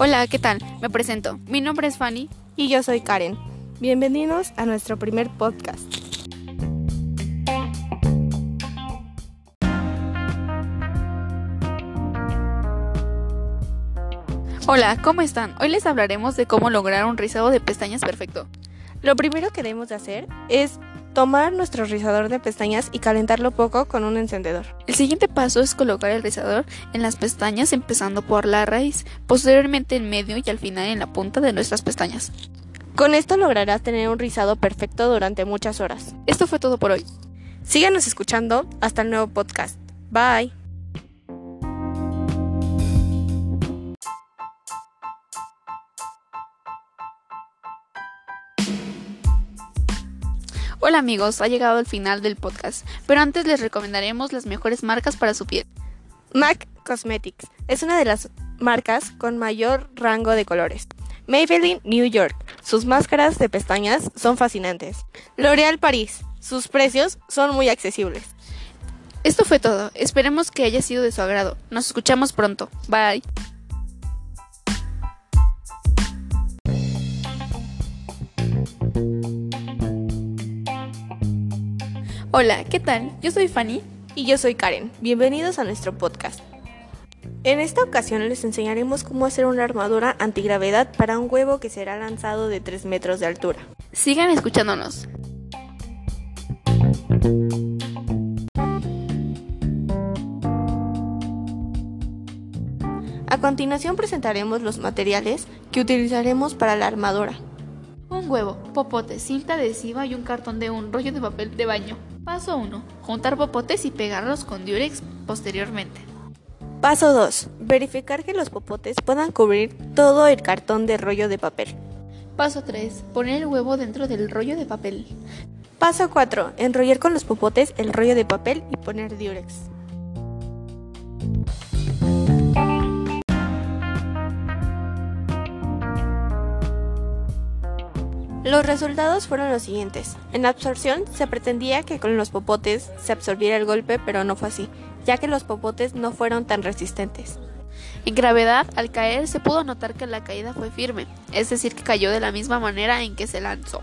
Hola, ¿qué tal? Me presento. Mi nombre es Fanny. Y yo soy Karen. Bienvenidos a nuestro primer podcast. Hola, ¿cómo están? Hoy les hablaremos de cómo lograr un rizado de pestañas perfecto. Lo primero que debemos de hacer es tomar nuestro rizador de pestañas y calentarlo poco con un encendedor. El siguiente paso es colocar el rizador en las pestañas empezando por la raíz, posteriormente en medio y al final en la punta de nuestras pestañas. Con esto lograrás tener un rizado perfecto durante muchas horas. Esto fue todo por hoy. Síganos escuchando hasta el nuevo podcast. Bye. Hola amigos, ha llegado el final del podcast, pero antes les recomendaremos las mejores marcas para su piel. MAC Cosmetics es una de las marcas con mayor rango de colores. Maybelline New York, sus máscaras de pestañas son fascinantes. L'Oréal París, sus precios son muy accesibles. Esto fue todo, esperemos que haya sido de su agrado. Nos escuchamos pronto. Bye. Hola, ¿qué tal? Yo soy Fanny. Y yo soy Karen. Bienvenidos a nuestro podcast. En esta ocasión les enseñaremos cómo hacer una armadura antigravedad para un huevo que será lanzado de 3 metros de altura. Sigan escuchándonos. A continuación presentaremos los materiales que utilizaremos para la armadura. Un huevo, popote, cinta adhesiva y un cartón de un rollo de papel de baño. Paso 1. Juntar popotes y pegarlos con diurex posteriormente. Paso 2. Verificar que los popotes puedan cubrir todo el cartón de rollo de papel. Paso 3. Poner el huevo dentro del rollo de papel. Paso 4. Enrollar con los popotes el rollo de papel y poner diurex. Los resultados fueron los siguientes. En absorción se pretendía que con los popotes se absorbiera el golpe, pero no fue así, ya que los popotes no fueron tan resistentes. En gravedad, al caer se pudo notar que la caída fue firme, es decir, que cayó de la misma manera en que se lanzó.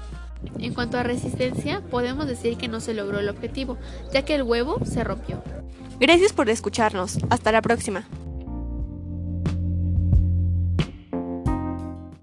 En cuanto a resistencia, podemos decir que no se logró el objetivo, ya que el huevo se rompió. Gracias por escucharnos. Hasta la próxima.